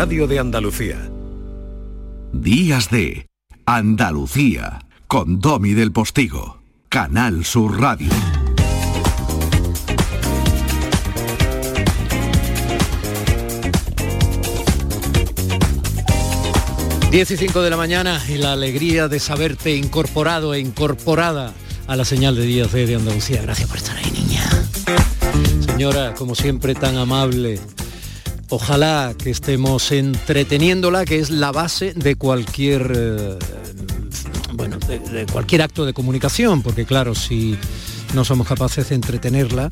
Radio de Andalucía. Días de Andalucía con Domi del Postigo. Canal Sur Radio. Diez y cinco de la mañana y la alegría de saberte incorporado e incorporada a la señal de Días de, de Andalucía. Gracias por estar ahí, niña. Señora, como siempre, tan amable. Ojalá que estemos entreteniéndola, que es la base de cualquier eh, bueno, de, cualquier acto de comunicación, porque claro, si no somos capaces de entretenerla,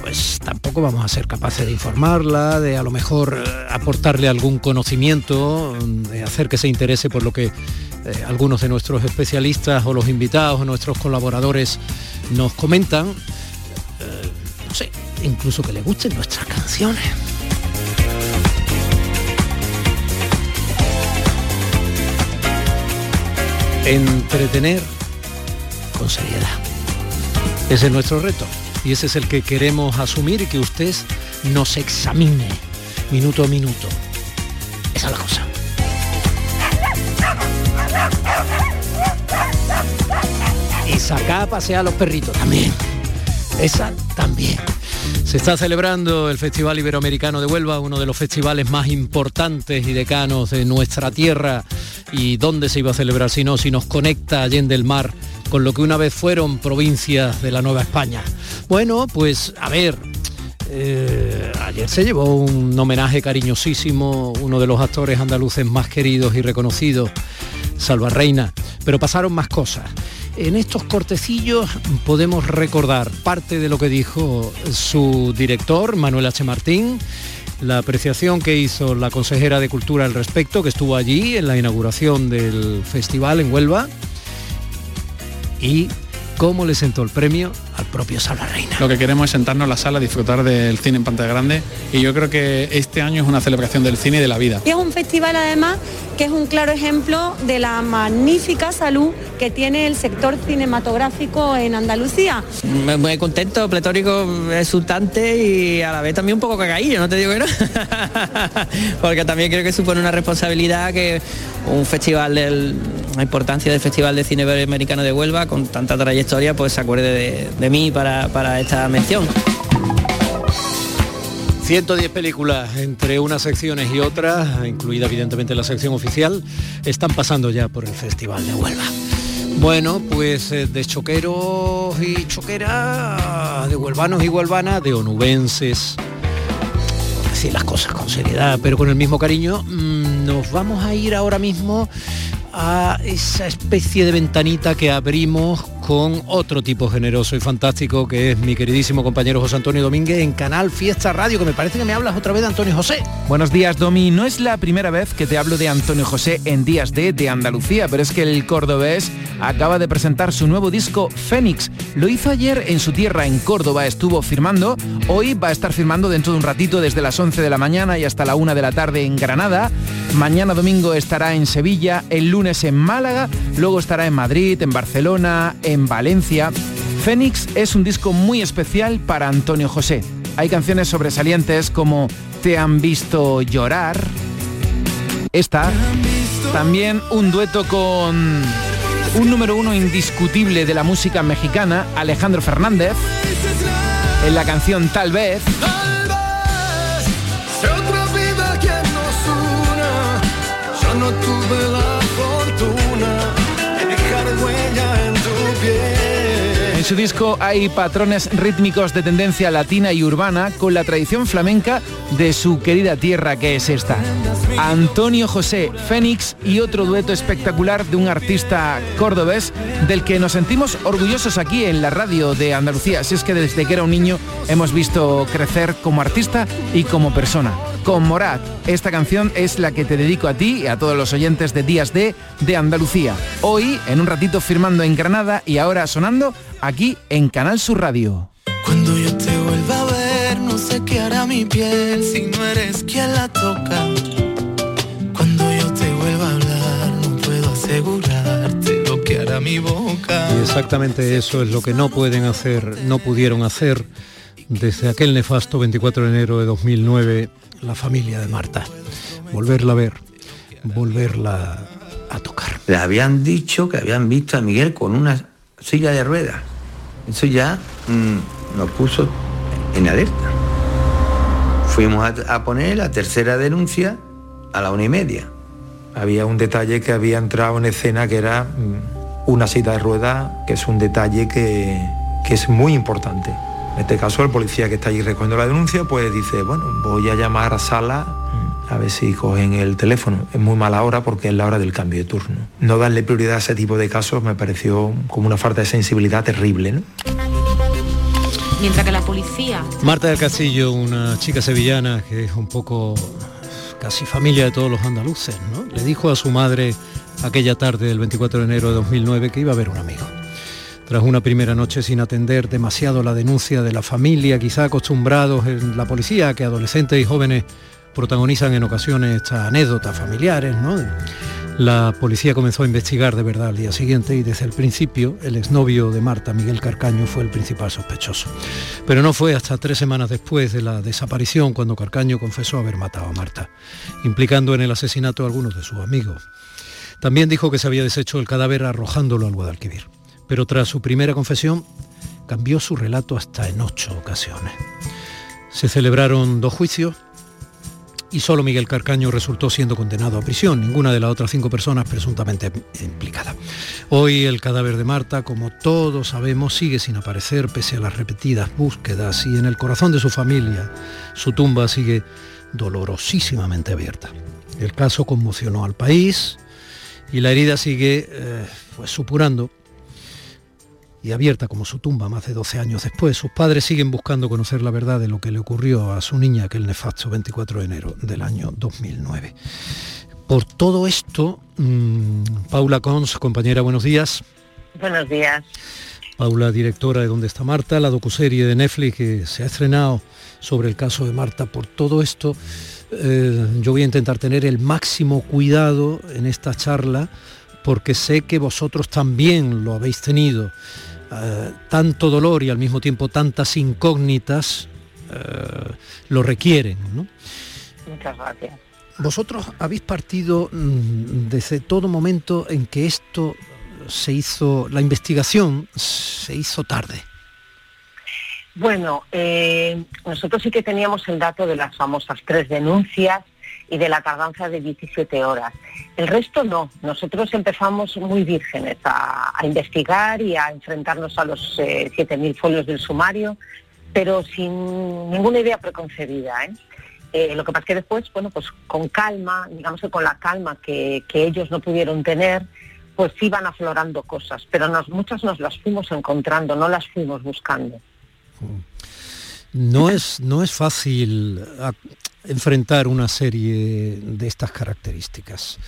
pues tampoco vamos a ser capaces de informarla, de a lo mejor eh, aportarle algún conocimiento, de hacer que se interese por lo que eh, algunos de nuestros especialistas o los invitados o nuestros colaboradores nos comentan. No sé, incluso que le gusten nuestras canciones. Entretener con seriedad. Ese es nuestro reto y ese es el que queremos asumir y que usted nos examine minuto a minuto. Esa es la cosa. Y sacar a a los perritos también. Esa también. Se está celebrando el Festival Iberoamericano de Huelva, uno de los festivales más importantes y decanos de nuestra tierra. ¿Y dónde se iba a celebrar si no? Si nos conecta Allende el Mar con lo que una vez fueron provincias de la Nueva España. Bueno, pues a ver, eh, ayer se llevó un homenaje cariñosísimo, uno de los actores andaluces más queridos y reconocidos, Salva Reina, pero pasaron más cosas. En estos cortecillos podemos recordar parte de lo que dijo su director, Manuel H. Martín, la apreciación que hizo la consejera de Cultura al respecto, que estuvo allí en la inauguración del festival en Huelva, y cómo le sentó el premio al propio Salva Reina. Lo que queremos es sentarnos en la sala, disfrutar del cine en pantalla grande y yo creo que este año es una celebración del cine y de la vida. Y es un festival además que es un claro ejemplo de la magnífica salud que tiene el sector cinematográfico en Andalucía. Muy, muy contento, pletórico, exultante y a la vez también un poco cagadillo, no te digo que no. Porque también creo que supone una responsabilidad que un festival de la importancia del Festival de Cine Americano de Huelva con tanta trayectoria pues se acuerde de, de mí para, para esta mención. 110 películas entre unas secciones y otras, incluida evidentemente la sección oficial, están pasando ya por el Festival de Huelva. Bueno, pues eh, de choqueros y choqueras, de huelvanos y huelvanas, de onubenses, decir las cosas con seriedad, pero con el mismo cariño, mmm, nos vamos a ir ahora mismo a esa especie de ventanita que abrimos con otro tipo generoso y fantástico que es mi queridísimo compañero José Antonio Domínguez en Canal Fiesta Radio, que me parece que me hablas otra vez de Antonio José. Buenos días, Domi. No es la primera vez que te hablo de Antonio José en Días de, de Andalucía, pero es que el cordobés acaba de presentar su nuevo disco Fénix. Lo hizo ayer en su tierra, en Córdoba, estuvo firmando. Hoy va a estar firmando dentro de un ratito desde las 11 de la mañana y hasta la 1 de la tarde en Granada. Mañana domingo estará en Sevilla, el lunes en Málaga, luego estará en Madrid, en Barcelona, en Valencia. Fénix es un disco muy especial para Antonio José. Hay canciones sobresalientes como Te han visto llorar. Esta. También un dueto con un número uno indiscutible de la música mexicana, Alejandro Fernández, en la canción Tal vez. tuve la En su disco hay patrones rítmicos de tendencia latina y urbana con la tradición flamenca de su querida tierra que es esta. Antonio José Fénix y otro dueto espectacular de un artista cordobés del que nos sentimos orgullosos aquí en la radio de Andalucía. Si es que desde que era un niño hemos visto crecer como artista y como persona con Morat. Esta canción es la que te dedico a ti y a todos los oyentes de Días de de Andalucía. Hoy, en un ratito firmando en Granada y ahora sonando aquí en Canal Sur Radio. Cuando yo te vuelva a ver, no sé qué hará mi piel si no eres quien la toca. Cuando yo te vuelva a hablar, no puedo asegurarte lo que hará mi boca. Y exactamente eso es lo que no pueden hacer, no pudieron hacer desde aquel nefasto 24 de enero de 2009 la familia de Marta. volverla a ver, volverla a tocar. Le habían dicho que habían visto a Miguel con una silla de ruedas. Eso ya mm, nos puso en alerta. Fuimos a, a poner la tercera denuncia a la una y media. Había un detalle que había entrado en escena que era mm, una silla de ruedas, que es un detalle que, que es muy importante. En este caso el policía que está allí recogiendo la denuncia pues dice, bueno, voy a llamar a sala a ver si cogen el teléfono. Es muy mala hora porque es la hora del cambio de turno. No darle prioridad a ese tipo de casos me pareció como una falta de sensibilidad terrible. ¿no? Mientras que la policía... Marta del Castillo, una chica sevillana que es un poco casi familia de todos los andaluces, ¿no? Le dijo a su madre aquella tarde del 24 de enero de 2009 que iba a ver un amigo. Tras una primera noche sin atender demasiado la denuncia de la familia, quizá acostumbrados en la policía que adolescentes y jóvenes protagonizan en ocasiones estas anécdotas familiares, ¿no? La policía comenzó a investigar de verdad al día siguiente y desde el principio el exnovio de Marta, Miguel Carcaño, fue el principal sospechoso. Pero no fue hasta tres semanas después de la desaparición cuando Carcaño confesó haber matado a Marta, implicando en el asesinato a algunos de sus amigos. También dijo que se había deshecho el cadáver arrojándolo al Guadalquivir. Pero tras su primera confesión, cambió su relato hasta en ocho ocasiones. Se celebraron dos juicios y solo Miguel Carcaño resultó siendo condenado a prisión, ninguna de las otras cinco personas presuntamente implicadas. Hoy el cadáver de Marta, como todos sabemos, sigue sin aparecer pese a las repetidas búsquedas y en el corazón de su familia su tumba sigue dolorosísimamente abierta. El caso conmocionó al país y la herida sigue eh, pues, supurando y abierta como su tumba más de 12 años después. Sus padres siguen buscando conocer la verdad de lo que le ocurrió a su niña aquel nefasto 24 de enero del año 2009. Por todo esto, mmm, Paula Cons, compañera, buenos días. Buenos días. Paula, directora de Dónde está Marta, la docuserie de Netflix que se ha estrenado sobre el caso de Marta. Por todo esto, eh, yo voy a intentar tener el máximo cuidado en esta charla porque sé que vosotros también lo habéis tenido. Eh, tanto dolor y al mismo tiempo tantas incógnitas eh, lo requieren. ¿no? Muchas gracias. Vosotros habéis partido mm, desde todo momento en que esto se hizo, la investigación se hizo tarde. Bueno, eh, nosotros sí que teníamos el dato de las famosas tres denuncias y de la tardanza de 17 horas. El resto no. Nosotros empezamos muy vírgenes a, investigar y a enfrentarnos a los eh, 7.000 folios del sumario, pero sin ninguna idea preconcebida. ¿eh? Eh, lo que pasa es que después, bueno, pues con calma, digamos que con la calma que, que ellos no pudieron tener, pues iban aflorando cosas, pero nos, muchas nos las fuimos encontrando, no las fuimos buscando. No es, no es fácil enfrentar una serie de estas características.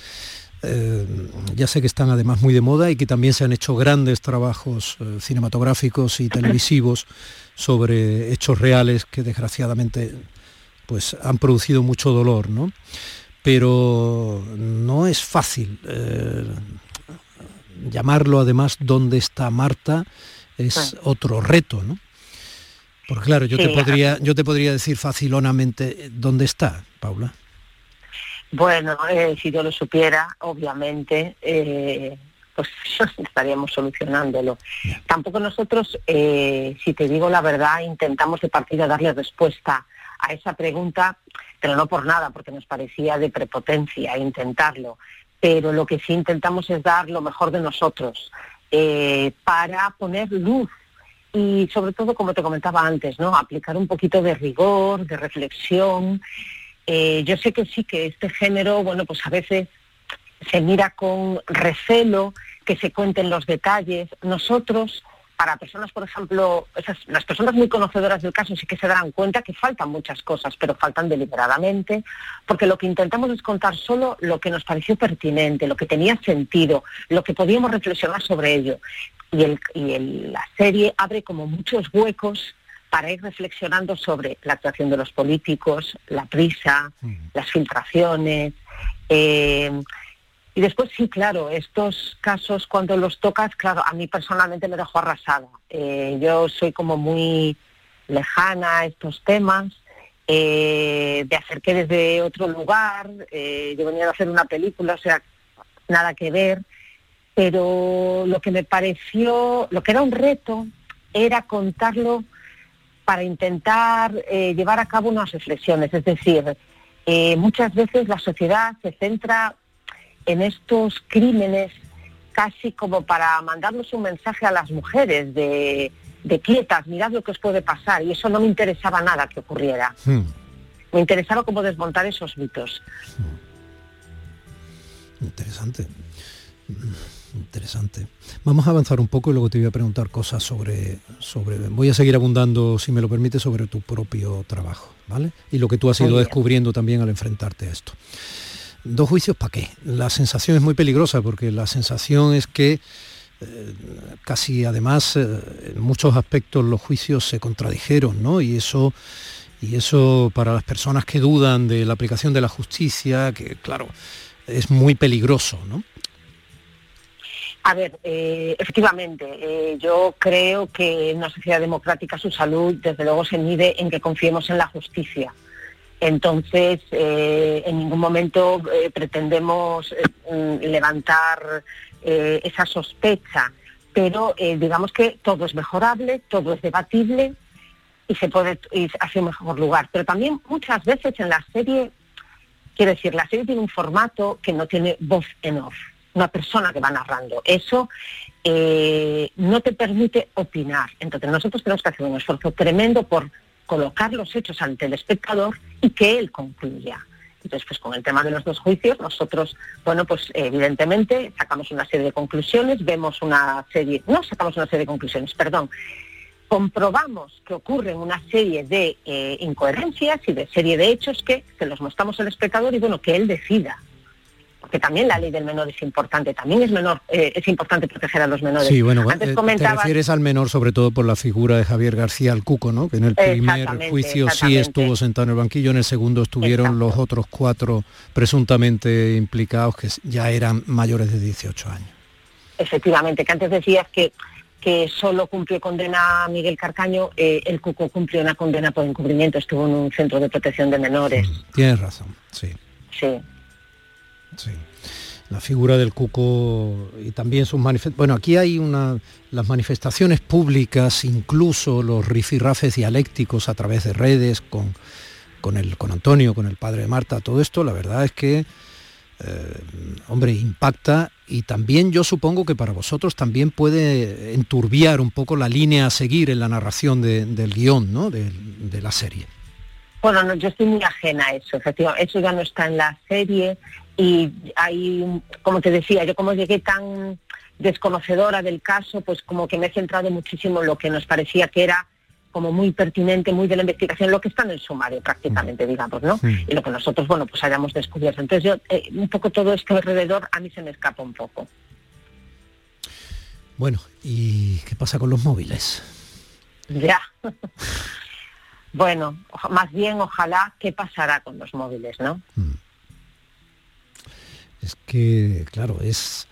Eh, ya sé que están además muy de moda y que también se han hecho grandes trabajos eh, cinematográficos y televisivos sobre hechos reales que desgraciadamente pues han producido mucho dolor, ¿no? Pero no es fácil. Eh, llamarlo además ¿Dónde está Marta? es otro reto, ¿no? Porque claro, yo, sí, te podría, yo te podría decir facilonamente dónde está, Paula. Bueno, eh, si yo lo supiera, obviamente, eh, pues estaríamos solucionándolo. Yeah. Tampoco nosotros, eh, si te digo la verdad, intentamos de partida darle respuesta a esa pregunta, pero no por nada, porque nos parecía de prepotencia intentarlo. Pero lo que sí intentamos es dar lo mejor de nosotros eh, para poner luz y sobre todo, como te comentaba antes, ¿no? aplicar un poquito de rigor, de reflexión. Eh, yo sé que sí, que este género, bueno, pues a veces se mira con recelo que se cuenten los detalles. Nosotros, para personas, por ejemplo, esas, las personas muy conocedoras del caso sí que se darán cuenta que faltan muchas cosas, pero faltan deliberadamente, porque lo que intentamos es contar solo lo que nos pareció pertinente, lo que tenía sentido, lo que podíamos reflexionar sobre ello y, el, y el, la serie abre como muchos huecos para ir reflexionando sobre la actuación de los políticos, la prisa, mm. las filtraciones. Eh, y después sí, claro, estos casos cuando los tocas, claro, a mí personalmente me dejó arrasada. Eh, yo soy como muy lejana a estos temas eh, de hacer que desde otro lugar, eh, yo venía a hacer una película, o sea, nada que ver, pero lo que me pareció, lo que era un reto, era contarlo para intentar eh, llevar a cabo unas reflexiones, es decir, muchas veces la sociedad se centra en estos crímenes casi como para mandarnos un mensaje a las mujeres de de quietas, mirad lo que os puede pasar, y eso no me interesaba nada que ocurriera. Hmm. Me interesaba cómo desmontar esos mitos. Hmm. Interesante. Interesante. Vamos a avanzar un poco y luego te voy a preguntar cosas sobre, sobre. Voy a seguir abundando, si me lo permite, sobre tu propio trabajo, ¿vale? Y lo que tú has ido descubriendo también al enfrentarte a esto. Dos juicios, ¿para qué? La sensación es muy peligrosa porque la sensación es que eh, casi además eh, en muchos aspectos los juicios se contradijeron, ¿no? Y eso, y eso para las personas que dudan de la aplicación de la justicia, que claro, es muy peligroso, ¿no? A ver, eh, efectivamente, yo creo que en una sociedad democrática su salud desde luego se mide en que confiemos en la justicia. Entonces, en ningún momento pretendemos levantar eh, esa sospecha, pero eh, digamos que todo es mejorable, todo es debatible y se puede ir hacia un mejor lugar. Pero también muchas veces en la serie, quiero decir, la serie tiene un formato que no tiene voz en off, una persona que va narrando. Eso eh, no te permite opinar. Entonces nosotros tenemos que hacer un esfuerzo tremendo por colocar los hechos ante el espectador y que él concluya. Entonces, pues con el tema de los dos juicios, nosotros, bueno, pues evidentemente sacamos una serie de conclusiones, vemos una serie, no sacamos una serie de conclusiones, perdón, comprobamos que ocurren una serie de eh, incoherencias y de serie de hechos que se los mostramos al espectador y bueno, que él decida porque también la ley del menor es importante, también es menor, eh, es importante proteger a los menores. Sí, bueno, Antes eh, te refieres al menor sobre todo por la figura de Javier García el Cuco, ¿no? Que en el primer juicio sí estuvo sentado en el banquillo, en el segundo estuvieron los otros cuatro presuntamente implicados que ya eran mayores de 18 años. Efectivamente, que antes decías que que solo cumplió condena Miguel Carcaño, eh, el Cuco cumplió una condena por encubrimiento, estuvo en un centro de protección de menores. Mm, tienes razón, sí. Sí. Sí. La figura del cuco y también sus manifestaciones. Bueno, aquí hay una. las manifestaciones públicas, incluso los rifirrafes dialécticos a través de redes con, con, el, con Antonio, con el padre de Marta, todo esto, la verdad es que, eh, hombre, impacta y también yo supongo que para vosotros también puede enturbiar un poco la línea a seguir en la narración del guion, ¿no? de, de la serie. Bueno, yo estoy muy ajena a eso, efectivamente. Eso ya no está en la serie y ahí, como te decía, yo como llegué tan desconocedora del caso, pues como que me he centrado muchísimo en lo que nos parecía que era como muy pertinente, muy de la investigación, lo que está en el sumario prácticamente, digamos, ¿no? Y lo que nosotros, bueno, pues hayamos descubierto. Entonces yo, eh, un poco todo esto alrededor a mí se me escapa un poco. Bueno, ¿y qué pasa con los móviles? Ya. bueno, más bien ojalá qué pasará con los móviles, ¿no? Mm. Es que, claro, es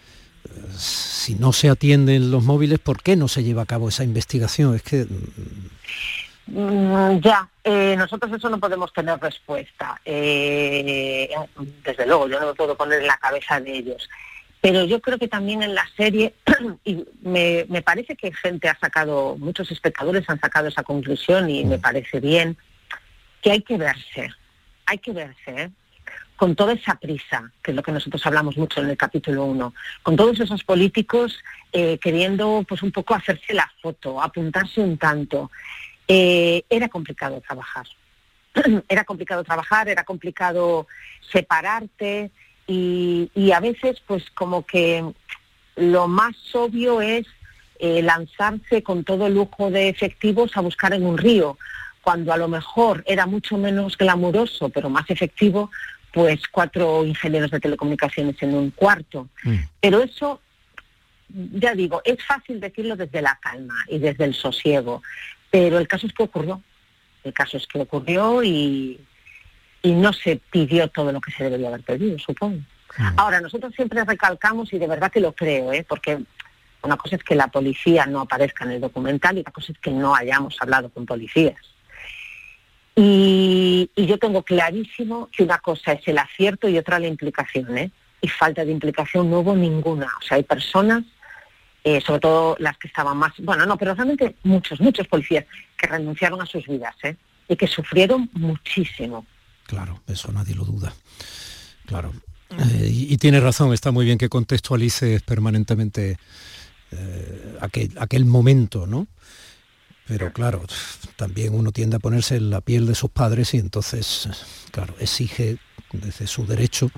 si no se atienden los móviles, ¿por qué no se lleva a cabo esa investigación? Es que mm, ya, eh, nosotros eso no podemos tener respuesta. Eh, desde luego, yo no me puedo poner en la cabeza de ellos. Pero yo creo que también en la serie, y me, me parece que gente ha sacado, muchos espectadores han sacado esa conclusión y me mm. parece bien, que hay que verse, hay que verse, ¿eh? Con toda esa prisa, que es lo que nosotros hablamos mucho en el capítulo 1, con todos esos políticos eh, queriendo pues un poco hacerse la foto, apuntarse un tanto. Eh, era complicado trabajar. era complicado trabajar, era complicado separarte y, a veces pues como que lo más obvio es eh, lanzarse con todo lujo de efectivos a buscar en un río, cuando a lo mejor era mucho menos glamuroso, pero más efectivo, pues cuatro ingenieros de telecomunicaciones en un cuarto. Mm. Pero eso, ya digo, es fácil decirlo desde la calma y desde el sosiego, pero el caso es que ocurrió. El caso es que ocurrió y, y no se pidió todo lo que se debería haber pedido, supongo. Mm. Ahora, nosotros siempre recalcamos, y de verdad que lo creo, ¿eh? porque una cosa es que la policía no aparezca en el documental y otra cosa es que no hayamos hablado con policías. Y, yo tengo clarísimo que una cosa es el acierto y otra la implicación, ¿eh? Y falta de implicación no hubo ninguna. O sea, hay personas, eh, sobre todo las que estaban más, bueno, no, pero realmente muchos, muchos policías que renunciaron a sus vidas, ¿eh? Y que sufrieron muchísimo. Claro, eso nadie lo duda. Claro. Eh, y, y tiene razón, está muy bien que contextualices permanentemente eh, aquel, aquel momento, ¿no? Pero claro, también uno tiende a ponerse en la piel de sus padres y entonces, claro, exige desde su derecho.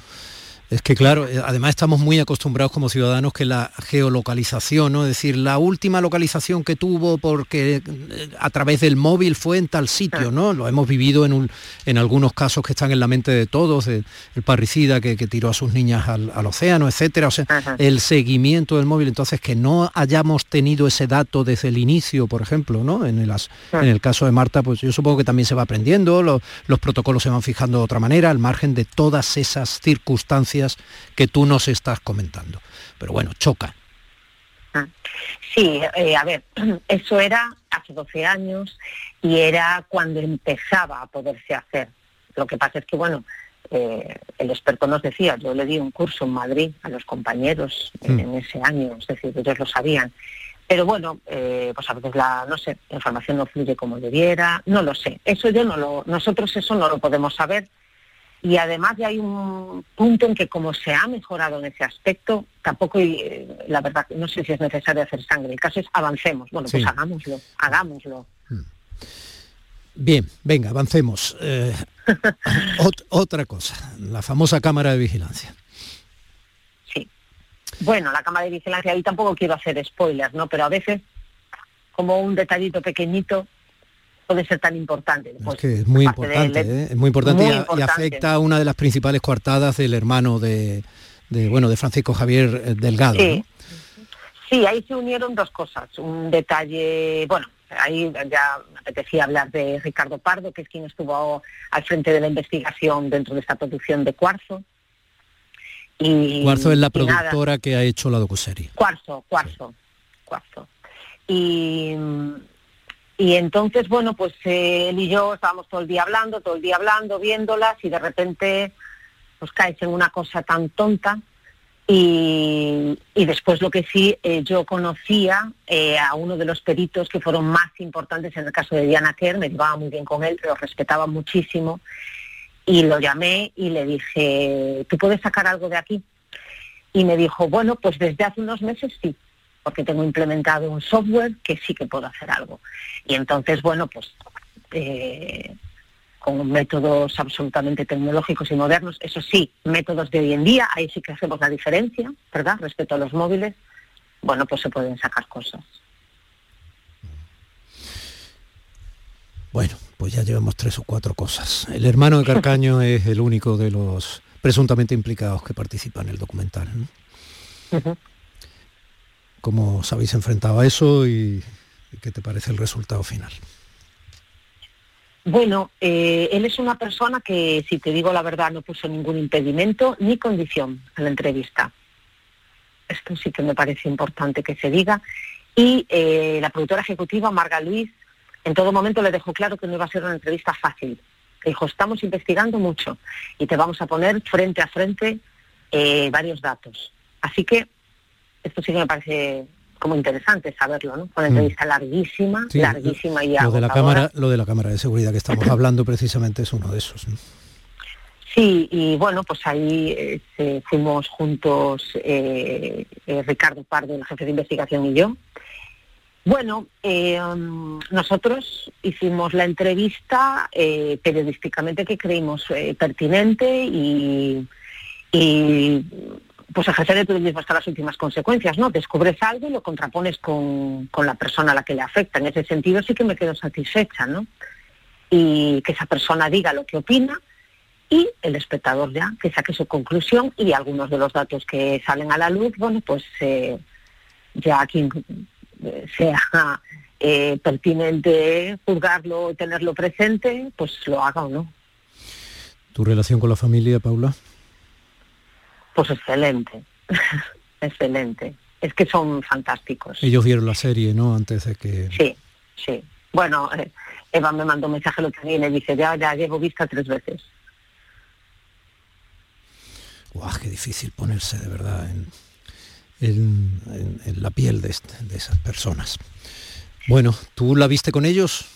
Es que claro, eh, además estamos muy acostumbrados como ciudadanos que la geolocalización, ¿no? Es decir, la última localización que tuvo porque eh, a través del móvil fue en tal sitio, ¿no? Lo hemos vivido en, un, en algunos casos que están en la mente de todos, el parricida que, que tiró a sus niñas al, al océano, etcétera. O sea, el seguimiento del móvil. Entonces, que no hayamos tenido ese dato desde el inicio, por ejemplo, ¿no? En el, en el caso de Marta, pues yo supongo que también se va aprendiendo, lo- los protocolos se van fijando de otra manera, al margen de todas esas circunstancias que tú nos estás comentando. Pero bueno, choca. Sí, eh, a ver, eso era hace 12 años y era cuando empezaba a poderse hacer. Lo que pasa es que, bueno, eh, el experto nos decía, yo le di un curso en Madrid a los compañeros en- en ese año, es decir, ellos lo sabían. Pero bueno, eh, pues a veces la, no sé, la información no fluye como debiera, no lo sé. Eso yo no lo, nosotros eso no lo podemos saber. Y además ya hay un punto en que como se ha mejorado en ese aspecto, tampoco, eh, la verdad, no sé si es necesario hacer sangre. El caso es avancemos. Bueno, pues Sí. hagámoslo, hagámoslo. Bien, venga, avancemos. Eh, ot- otra cosa, la famosa cámara de vigilancia. Bueno, la cámara de vigilancia, ahí tampoco quiero hacer spoilers, ¿no? Pero a veces, como un detallito pequeñito, puede ser tan importante. Pues, Es que es muy importante, él, ¿eh? es muy importante, muy y a- y, importante. afecta a una de las principales coartadas del hermano de, de, bueno, de Francisco Javier eh, Delgado. Sí. ¿no? Sí, ahí se unieron dos cosas. Un detalle, bueno, ahí ya me apetecía hablar de Ricardo Pardo, que es quien estuvo al frente de la investigación dentro de esta producción de Cuarzo. Y, Cuarzo es la nada, productora que ha hecho la docuserie. Cuarzo, cuarzo, cuarzo. Y, y entonces, bueno, pues eh, él y yo estábamos todo el día hablando, todo el día hablando, viéndolas y de repente pues caes en una cosa tan tonta. Y, y después lo que sí, eh, yo conocía eh, a uno de los peritos que fueron más importantes en el caso de Diana Kerr, me llevaba muy bien con él, lo respetaba muchísimo. Y lo llamé y le dije, ¿tú puedes sacar algo de aquí? Y me dijo, bueno, pues desde hace unos meses sí, porque tengo implementado un software que sí que puedo hacer algo. Y entonces, bueno, pues eh, con métodos absolutamente tecnológicos y modernos, eso sí, métodos de hoy en día, ahí sí que hacemos la diferencia, ¿verdad? Respecto a los móviles, bueno, pues se pueden sacar cosas. Bueno, pues ya llevamos tres o cuatro cosas. El hermano de Carcaño es el único de los presuntamente implicados que participa en el documental. ¿no? ¿Cómo os habéis enfrentado a eso y, qué te parece el resultado final? Bueno, eh, él es una persona que, si te digo la verdad, no puso ningún impedimento ni condición a la entrevista. Esto sí que me parece importante que se diga. Y eh, la productora ejecutiva, Marga Luis, en todo momento le dejó claro que no iba a ser una entrevista fácil. Dijo, estamos investigando mucho y te vamos a poner frente a frente eh, varios datos. Así que esto sí que me parece como interesante saberlo, ¿no? Una Mm. entrevista larguísima, Sí, larguísima y Lo de la cámara, lo de la cámara de seguridad que estamos hablando precisamente es uno de esos. ¿no? Sí, y bueno, pues ahí eh, se- fuimos juntos eh, eh, Ricardo Pardo, el jefe de investigación, y yo. Bueno, eh, um, nosotros hicimos la entrevista eh, periodísticamente que creímos eh, pertinente y, y pues ejercer el periodismo hasta las últimas consecuencias, ¿no? Descubres algo y lo contrapones con, con la persona a la que le afecta. En ese sentido sí que me quedo satisfecha, ¿no? Y que esa persona diga lo que opina y el espectador ya que saque su conclusión y algunos de los datos que salen a la luz, bueno, pues eh, ya quien eh, sea eh, pertinente juzgarlo tenerlo presente, pues lo haga o no. ¿Tu relación con la familia, Paula? Pues excelente, excelente. Es que son fantásticos. Ellos vieron la serie, ¿no? Antes de que... Sí, sí. Bueno, eh, Eva me mandó un mensaje lo que viene, dice, ya, ya llevo vista tres veces. Guau, qué difícil ponerse de verdad en, en- en- en la piel de, este- de esas personas. Bueno, ¿tú la viste con ellos?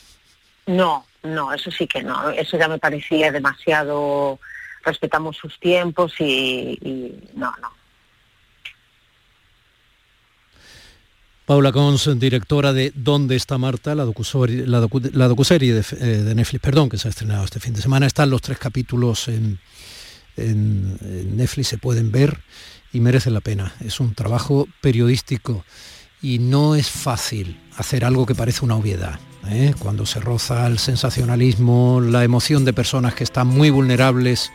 No, no, eso sí que no. Eso ya me parecía demasiado. Respetamos sus tiempos y, no, no. Paula Cons, directora de ¿Dónde está Marta?, la, docuserie, la, la docuserie de, eh, de Netflix, perdón, que se ha estrenado este fin de semana. Están los tres capítulos en, en- en Netflix, se pueden ver y merece la pena. Es un trabajo periodístico y no es fácil hacer algo que parece una obviedad. ¿eh? Cuando se roza el sensacionalismo, la emoción de personas que están muy vulnerables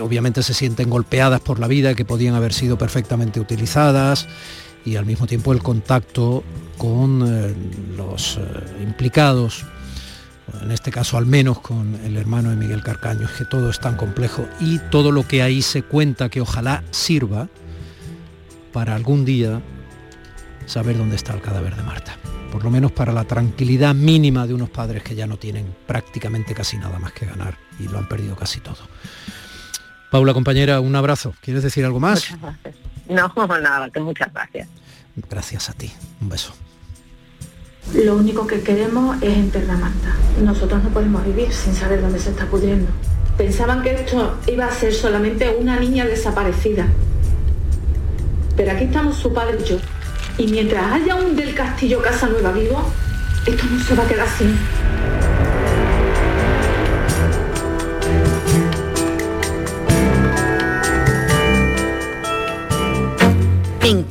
obviamente se sienten golpeadas por la vida que podían haber sido perfectamente utilizadas y al mismo tiempo el contacto con eh, los eh, implicados, en este caso al menos con el hermano de Miguel Carcaño, es que todo es tan complejo y todo lo que ahí se cuenta que ojalá sirva para algún día saber dónde está el cadáver de Marta. Por lo menos para la tranquilidad mínima de unos padres que ya no tienen prácticamente casi nada más que ganar y lo han perdido casi todo. Paula, compañera, un abrazo. ¿Quieres decir algo más? Muchas gracias. No, nada, que muchas gracias. Gracias a ti. Un beso. Lo único que queremos es enterrar a Marta. Nosotros no podemos vivir sin saber dónde se está pudriendo. Pensaban que esto iba a ser solamente una niña desaparecida. Pero aquí estamos su padre y yo. Y mientras haya un del castillo Casa Nueva vivo, esto no se va a quedar así.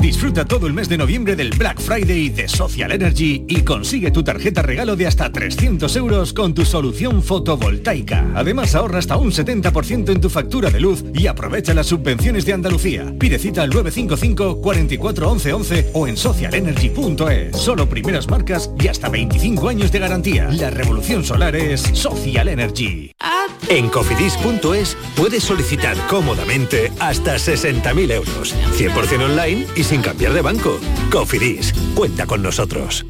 Disfruta todo el mes de noviembre del Black Friday de Social Energy y consigue tu tarjeta regalo de hasta 300 euros con tu solución fotovoltaica. Además ahorra hasta un 70% en tu factura de luz y aprovecha las subvenciones de Andalucía. Pide cita al 955 44 11 11 o en socialenergy.es. Solo primeras marcas y hasta 25 años de garantía. La revolución solar es Social Energy. En cofidis.es puedes solicitar cómodamente hasta 60.000 euros, 100% online y sin cambiar de banco. Cofidis, cuenta con nosotros.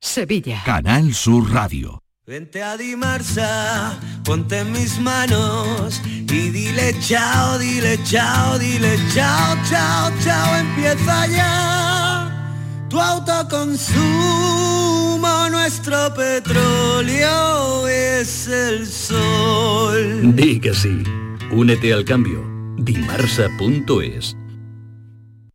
Sevilla. Canal Sur Radio. Vente a Dimarsa, ponte en mis manos y dile chao, dile chao, dile chao, chao, chao, empieza ya tu autoconsumo, nuestro petróleo es el sol. Di que sí. Únete al cambio. Dimarsa.es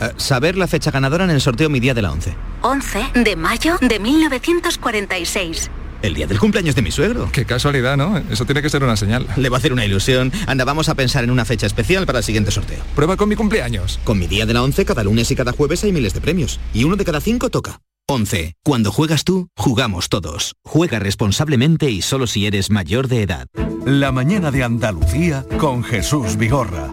Eh, saber la fecha ganadora en el sorteo Mi Día de la 11. 11 de mayo de 1946. El día del cumpleaños de mi suegro. Qué casualidad, ¿no? Eso tiene que ser una señal. Le va a hacer una ilusión. Anda, vamos a pensar en una fecha especial para el siguiente sorteo. Prueba con mi cumpleaños. Con mi día de la 11, cada lunes y cada jueves hay miles de premios. Y uno de cada cinco toca. 11. Cuando juegas tú, jugamos todos. Juega responsablemente y solo si eres mayor de edad. La mañana de Andalucía con Jesús Vigorra.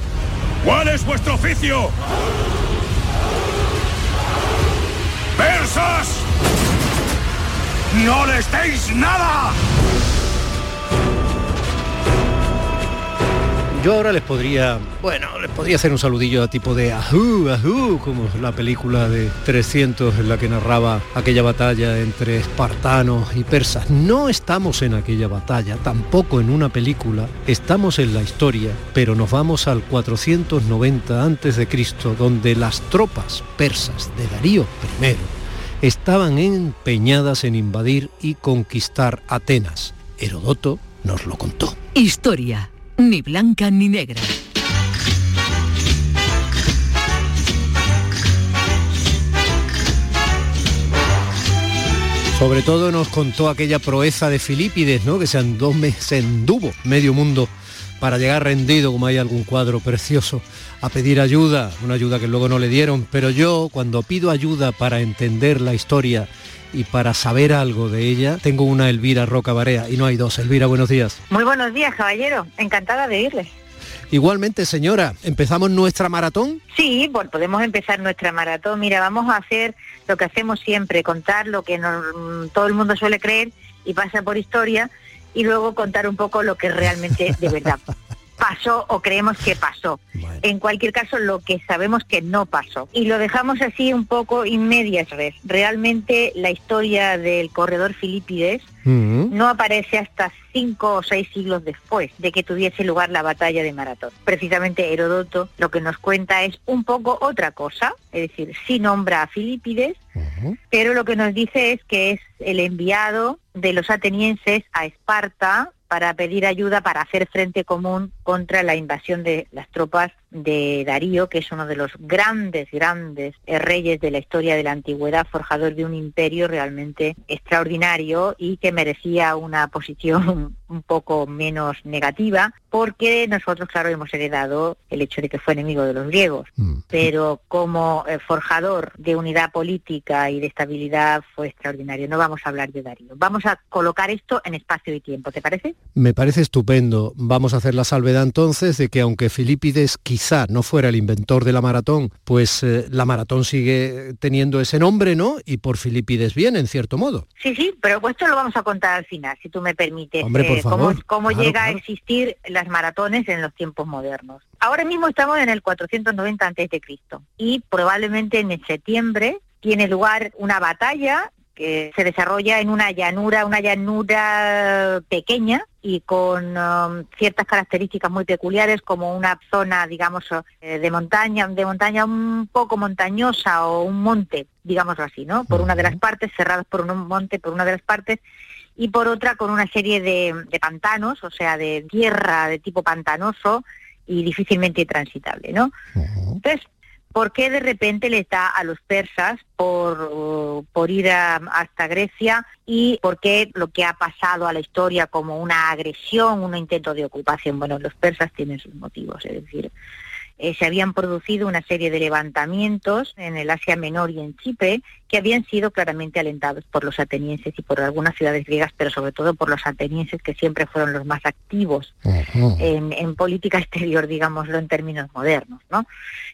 ¿Cuál es vuestro oficio? ¡Persas! ¡No les deis nada! Yo ahora les podría, bueno, les podría hacer un saludillo a tipo de ajú, ajú, como la película de 300 en la que narraba aquella batalla entre espartanos y persas. No estamos en aquella batalla, tampoco en una película, estamos en la historia, pero nos vamos al 490 a.C., donde las tropas persas de Darío I estaban empeñadas en invadir y conquistar Atenas. Herodoto nos lo contó. Historia, ni blanca ni negra. Sobre todo nos contó aquella proeza de Filipides, ¿no? Que se, andó, se enduvo medio mundo para llegar rendido, como hay algún cuadro precioso, a pedir ayuda, una ayuda que luego no le dieron. Pero yo, cuando pido ayuda para entender la historia y para saber algo de ella, tengo una Elvira Roca Barea y no hay dos. Elvira, buenos días. Muy buenos días, caballero. Encantada de irles. Igualmente, señora, ¿empezamos nuestra maratón? Sí, pues podemos empezar nuestra maratón. Mira, vamos a hacer lo que hacemos siempre, contar lo que nos- todo el mundo suele creer y pasa por historia y luego contar un poco lo que realmente de verdad pasó o creemos que pasó. En cualquier caso, lo que sabemos que no pasó. Y lo dejamos así un poco in medias res. Realmente la historia del corredor Filipides no aparece hasta cinco o seis siglos después de que tuviese lugar la batalla de Maratón. Precisamente Herodoto lo que nos cuenta es un poco otra cosa, es decir, sí nombra a Filipides, pero lo que nos dice es que es el enviado de los atenienses a Esparta para pedir ayuda para hacer frente común contra la invasión de las tropas de Darío, que es uno de los grandes, grandes reyes de la historia de la antigüedad, forjador de un imperio realmente extraordinario y que merecía una posición un poco menos negativa, porque nosotros, claro, hemos heredado el hecho de que fue enemigo de los griegos, pero como eh, forjador de unidad política y de estabilidad fue extraordinario. No vamos a hablar de Darío. Vamos a colocar esto en espacio y tiempo, ¿te parece? Me parece estupendo. Vamos a hacer la salvedad entonces de que aunque Filipides quizá no fuera el inventor de la maratón, pues eh, la maratón sigue teniendo ese nombre, ¿no? Y por Filipides bien, en cierto modo. Sí, sí, pero esto lo vamos a contar al final, si tú me permites. Hombre, por cómo, favor. cómo Claro, llega claro. a existir las maratones en los tiempos modernos. Ahora mismo estamos en el 490 antes de Cristo y probablemente en el septiembre tiene lugar una batalla que se desarrolla en una llanura, una llanura pequeña y con um, ciertas características muy peculiares como una zona, digamos, eh, de montaña, de montaña un poco montañosa o un monte, digámoslo así, ¿no? Por una de las partes, cerrados por un monte, por una de las partes, y por otra con una serie de, de pantanos, o sea, de tierra de tipo pantanoso y difícilmente transitable, ¿no? Entonces, ¿Por qué de repente les da a los persas por, por ir a- hasta Grecia y por qué lo que ha pasado a la historia como una agresión, un intento de ocupación? Bueno, los persas tienen sus motivos, es decir, eh, se habían producido una serie de levantamientos en el Asia Menor y en Chipre que habían sido claramente alentados por los atenienses y por algunas ciudades griegas, pero sobre todo por los atenienses que siempre fueron los más activos en, en política exterior, digámoslo en términos modernos, ¿no?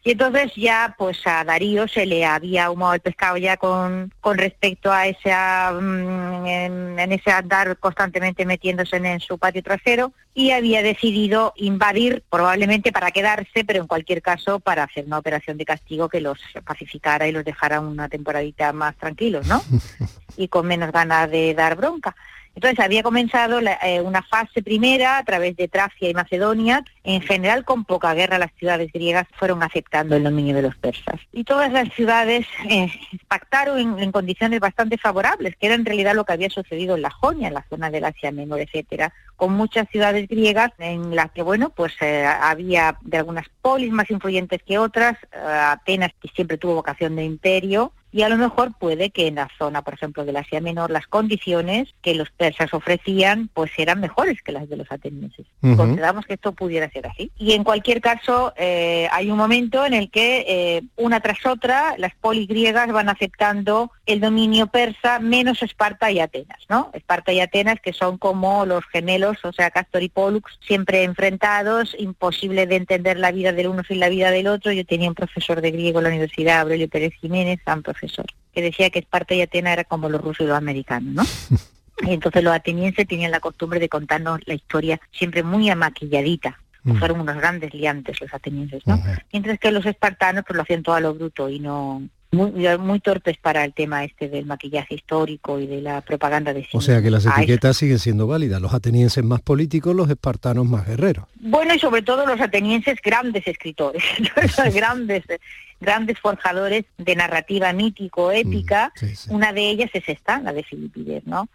Y entonces ya pues a Darío se le había ahumado el pescado ya con, con respecto a esa mm, en, en ese andar constantemente metiéndose en, en su patio trasero y había decidido invadir probablemente para quedarse, pero en cualquier caso para hacer una operación de castigo que los pacificara y los dejara una temporadita más tranquilos, ¿no? y con menos ganas de dar bronca. Entonces había comenzado la- eh, una fase primera a través de Tracia y Macedonia. En general, con poca guerra, las ciudades griegas fueron aceptando el dominio de los persas. Y todas las ciudades eh, pactaron en, en condiciones bastante favorables, que era en realidad lo que había sucedido en la Jonia, en la zona del Asia Menor, etcétera, con muchas ciudades griegas en las que, bueno, pues eh, había de algunas polis más influyentes que otras, eh, Atenas que siempre tuvo vocación de imperio, y a lo mejor puede que en la zona, por ejemplo, del Asia Menor, las condiciones que los persas ofrecían pues eran mejores que las de los atenienses. Consideramos que esto pudiera ser así. Y en cualquier caso, eh, hay un momento en el que eh, una tras otra las polis griegas van aceptando el dominio persa menos Esparta y Atenas, ¿no? Esparta y Atenas que son como los gemelos, o sea, Castor y Pollux, siempre enfrentados, imposible de entender la vida del uno sin la vida del otro. Yo tenía un profesor de griego en la Universidad, Aurelio Pérez Jiménez, gran profesor, que decía que Esparta y Atenas era como los rusos y los americanos, ¿no? Y entonces los atenienses tenían la costumbre de contarnos la historia siempre muy amaquilladita. Mm. Fueron unos grandes liantes los atenienses, ¿no? Mientras que los espartanos pues lo hacían todo a lo bruto y no muy, muy torpes para el tema este del maquillaje histórico y de la propaganda de sí O sea que las eso- etiquetas siguen siendo válidas. Los atenienses más políticos, los espartanos más guerreros. Bueno, y sobre todo los atenienses grandes escritores, grandes, grandes forjadores de narrativa mítico-épica. Una de ellas es esta, la de Filipides, ¿no?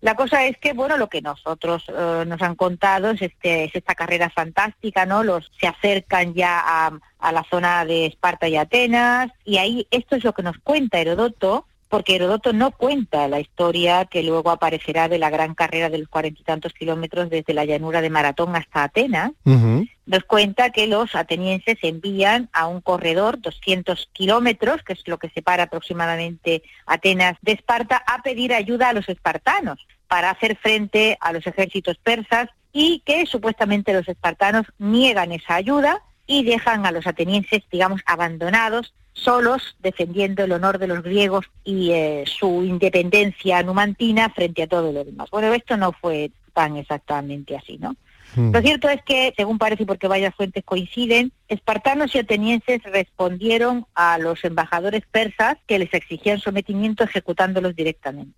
La cosa es que, bueno, lo que nosotros eh, nos han contado es, este, es esta carrera fantástica, ¿no? Los se acercan ya a, a la zona de Esparta y Atenas, y ahí esto es lo que nos cuenta Herodoto, porque Herodoto no cuenta la historia que luego aparecerá de la gran carrera de los cuarenta y tantos kilómetros desde la llanura de Maratón hasta Atenas, nos cuenta que los atenienses envían a un corredor 200 kilómetros, que es lo que separa aproximadamente Atenas de Esparta, a pedir ayuda a los espartanos para hacer frente a los ejércitos persas y que supuestamente los espartanos niegan esa ayuda y dejan a los atenienses, digamos, abandonados, solos, defendiendo el honor de los griegos y eh, su independencia numantina frente a todo lo demás. Bueno, esto no fue tan exactamente así, ¿no? Lo cierto es que, según parece y porque varias fuentes coinciden, espartanos y atenienses respondieron a los embajadores persas que les exigían sometimiento ejecutándolos directamente,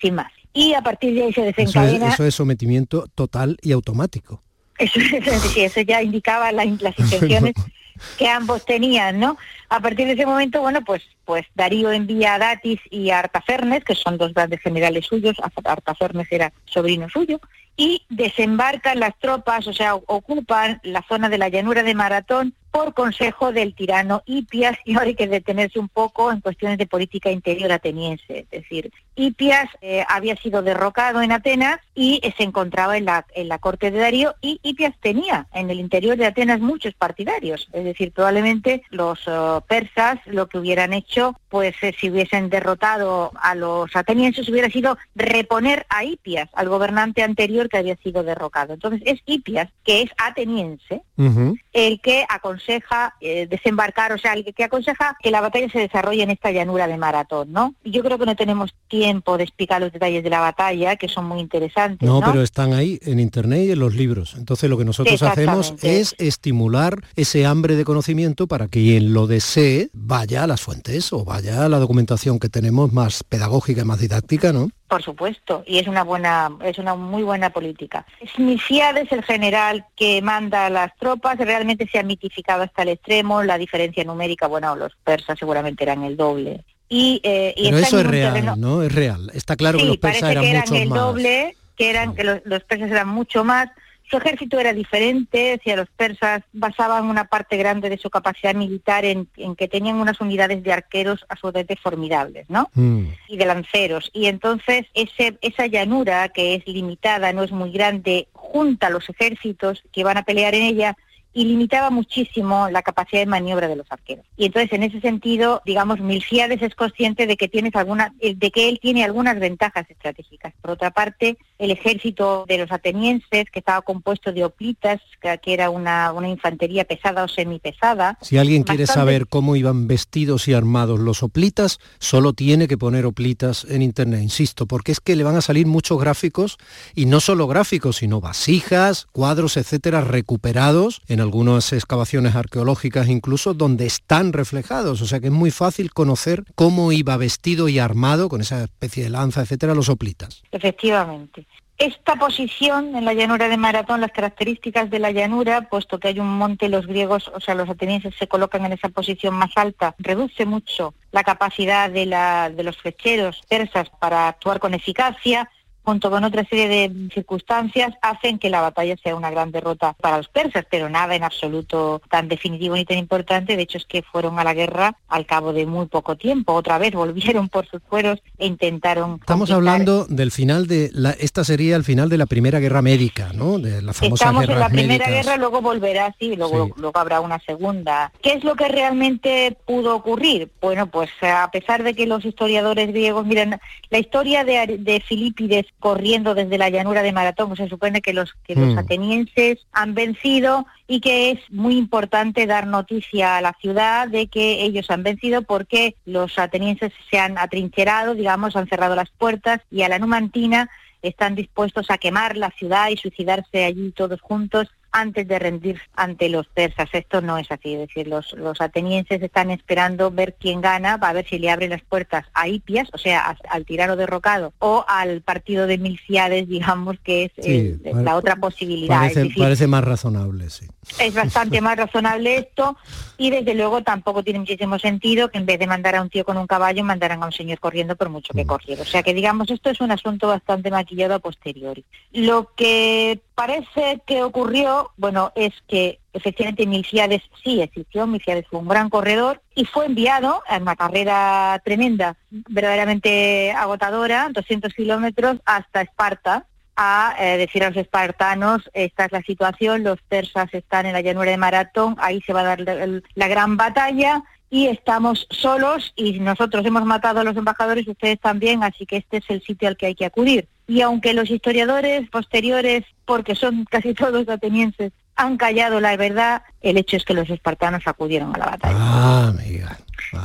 sin más. Y a partir de ahí se Eso es, desencadena... eso es sometimiento total y automático. Eso, eso ya indicaba la- las intenciones que ambos tenían, ¿no? A partir de ese momento, bueno, pues pues Darío envía a Datis y a Artafernes, que son dos grandes generales suyos, Artafernes era sobrino suyo, y desembarcan las tropas, o sea, ocupan la zona de la llanura de Maratón por consejo del tirano Hipias, y ahora hay que detenerse un poco en cuestiones de política interior ateniense, es decir, Hipias eh, había sido derrocado en Atenas y eh, se encontraba en la, en la corte de Darío y Hipias tenía en el interior de Atenas muchos partidarios, es decir, probablemente los eh, persas lo que hubieran hecho, pues eh, si hubiesen derrotado a los atenienses hubiera sido reponer a Hipias, al gobernante anterior que había sido derrocado. Entonces es Hipias, que es ateniense, el que aconseja eh, desembarcar, o sea, el que, aconseja que la batalla se desarrolle en esta llanura de maratón, ¿no? Y Yo creo que no tenemos tiempo de explicar los detalles de la batalla, que son muy interesantes, No, ¿no? pero están ahí en internet y en los libros. Entonces lo que nosotros hacemos es estimular ese hambre de conocimiento para que quien lo desee vaya a las fuentes o vaya a la documentación que tenemos más pedagógica, más didáctica, ¿no? Por supuesto, y es una buena, es una muy buena política. Smilciades, el general que manda a las tropas, realmente se ha mitificado hasta el extremo, la diferencia numérica, bueno, los persas seguramente eran el doble. Y, eh, y Pero eso es real, terreno- ¿no? Es real. Está claro sí, que los persas parece eran que eran muchos el más. doble, que eran que los, los persas eran mucho más. Su ejército era diferente, decía, los persas basaban una parte grande de su capacidad militar en, en que tenían unas unidades de arqueros absolutamente formidables, ¿no? Mm. y de lanceros. Y entonces ese, esa llanura, que es limitada, no es muy grande, junta los ejércitos que van a pelear en ella y limitaba muchísimo la capacidad de maniobra de los arqueros. Y entonces, en ese sentido, digamos, Milciades es consciente de que tienes alguna, eh, de que él tiene algunas ventajas estratégicas. Por otra parte, el ejército de los atenienses, que estaba compuesto de hoplitas, que era una, una infantería pesada o semipesada, Si alguien quiere saber cómo iban vestidos y armados los hoplitas, solo tiene que poner hoplitas en internet, insisto, porque es que le van a salir muchos gráficos y no solo gráficos, sino vasijas, cuadros, etcétera, recuperados en algunas excavaciones arqueológicas incluso donde están reflejados, o sea que es muy fácil conocer cómo iba vestido y armado con esa especie de lanza, etcétera, los hoplitas. Efectivamente. Esta posición en la llanura de Maratón, las características de la llanura, puesto que hay un monte, los griegos, o sea, los atenienses se colocan en esa posición más alta, reduce mucho la capacidad de, la, de los flecheros persas para actuar con eficacia, junto con otra serie de circunstancias, hacen que la batalla sea una gran derrota para los persas, pero nada en absoluto tan definitivo ni tan importante. De hecho, es que fueron a la guerra al cabo de muy poco tiempo. Otra vez volvieron por sus fueros e intentaron Estamos conquistar hablando del final de la, esta sería el final de la primera guerra médica, ¿no? De las famosas Estamos en la primera médicas. guerra, luego volverá, sí, luego, Sí. luego habrá una segunda. ¿Qué es lo que realmente pudo ocurrir? Bueno, pues a pesar de que los historiadores griegos, miren, la historia de, de Filipides corriendo desde la llanura de Maratón, pues se supone que los, que los Mm. atenienses han vencido y que es muy importante dar noticia a la ciudad de que ellos han vencido porque los atenienses se han atrincherado, digamos, han cerrado las puertas y a la Numantina están dispuestos a quemar la ciudad y suicidarse allí todos juntos antes de rendir ante los persas. Esto no es así, es decir, los, los atenienses están esperando ver quién gana, va a ver si le abren las puertas a Hipias, o sea, a- al tirano derrocado, o al partido de Milciades, digamos, que es Sí, pare- la otra posibilidad. Parece, es decir, parece más razonable, sí. es bastante más razonable esto y desde luego tampoco tiene muchísimo sentido que en vez de mandar a un tío con un caballo mandaran a un señor corriendo por mucho que corriera. O sea que digamos esto es un asunto bastante maquillado a posteriori. Lo que parece que ocurrió, bueno, es que efectivamente Milciades sí existió, Milciades fue un gran corredor y fue enviado a una carrera tremenda, verdaderamente agotadora, 200 kilómetros hasta Esparta, a eh, decir a los espartanos, esta es la situación, los persas están en la llanura de Maratón, ahí se va a dar la, la gran batalla y estamos solos y nosotros hemos matado a los embajadores, ustedes también, así que este es el sitio al que hay que acudir. Y aunque los historiadores posteriores, porque son casi todos atenienses, han callado la verdad, el hecho es que los espartanos acudieron a la batalla. Ah, amiga.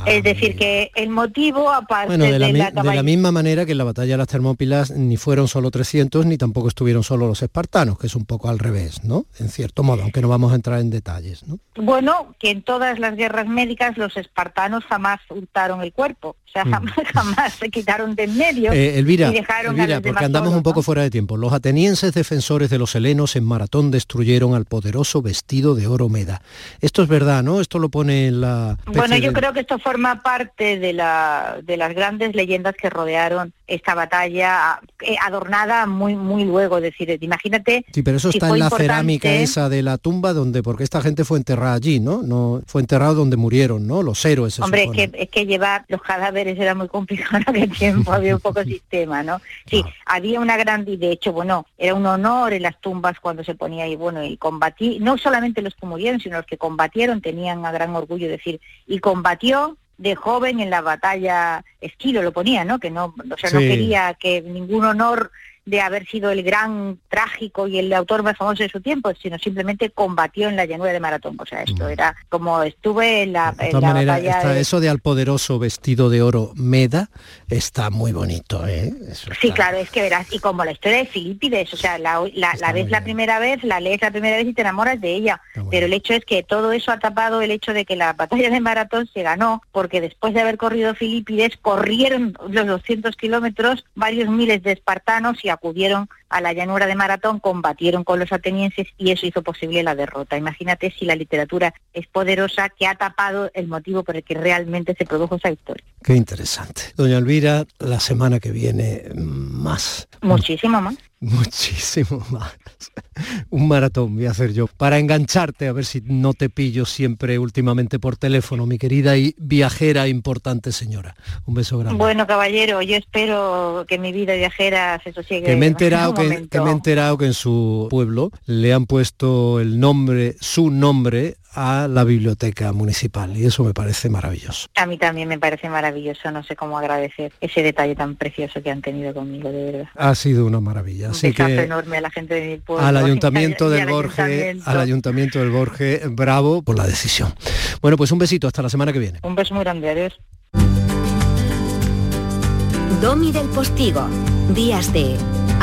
Es decir, que el motivo, aparte Bueno, de la, de la de la caball- misma manera que en la batalla de las Termópilas ni fueron solo 300 ni tampoco estuvieron solo los espartanos, que es un poco al revés, ¿no? En cierto modo, aunque no vamos a entrar en detalles, ¿no? Bueno, que en todas las guerras médicas los espartanos jamás hurtaron el cuerpo, o sea, Mm. jamás, jamás se quitaron de en medio Eh, Elvira, y dejaron a Elvira, los porque andamos un poco ¿no? fuera de tiempo. Los atenienses defensores de los helenos en Maratón destruyeron al poderoso vestido de oro Meda. Esto es verdad, ¿no? Esto lo pone en la... Bueno, yo de- creo que esto forma parte de, la, de las grandes leyendas que rodearon esta batalla, eh, adornada muy muy luego, es decir, imagínate... Sí, pero eso está en la importante- cerámica esa de la tumba donde, porque esta gente fue enterrada allí, ¿no? No fue enterrado donde murieron, ¿no? Los héroes. Hombre, es que, es que llevar los cadáveres era muy complicado en aquel tiempo, había un poco sistema, ¿no? Sí, había una gran, y de hecho, bueno, era un honor en las tumbas cuando se ponía ahí, bueno, y combatí, no solamente los que murieron, sino los que combatieron tenían a gran orgullo decir, y combatió de joven en la batalla Esquilo lo ponía, ¿no? Que no, o sea, no quería que ningún honor de haber sido el gran trágico y el autor más famoso de su tiempo, sino simplemente combatió en la llanura de Maratón. O sea, esto era como estuve en la, De en todas la maneras, batalla está de- eso de al poderoso vestido de oro Meda está muy bonito, ¿eh? Eso Sí, está- claro, es que verás, y como la historia de Filipides, o sea, la, la, la ves la primera vez, la lees la primera vez y te enamoras de ella, pero el hecho es que todo eso ha tapado el hecho de que la batalla de Maratón se ganó, porque después de haber corrido Filipides, corrieron los 200 kilómetros varios miles de espartanos y acudieron a la llanura de Maratón, combatieron con los atenienses y eso hizo posible la derrota. Imagínate si la literatura es poderosa que ha tapado el motivo por el que realmente se produjo esa victoria. Qué interesante. Doña Elvira, la semana que viene más, Muchísimo más. muchísimo más. un maratón voy a hacer yo para engancharte a ver si no te pillo siempre últimamente por teléfono, mi querida y viajera importante señora. Un beso grande. Bueno, caballero, yo espero que mi vida viajera se sosiegue. Que me he enterado que, me he enterado que en su pueblo le han puesto el nombre, su nombre a la biblioteca municipal y eso me parece maravilloso. A mí también me parece maravilloso, no sé cómo agradecer ese detalle tan precioso que han tenido conmigo, de verdad. Ha sido una maravilla. Un Así besazo que enorme a la gente de mi pueblo. al ayuntamiento del Borge, ayuntamiento. al ayuntamiento del Borge, bravo por la decisión. Bueno, pues un besito hasta la semana que viene. Un beso muy grande, adiós. Domi del Postigo, días de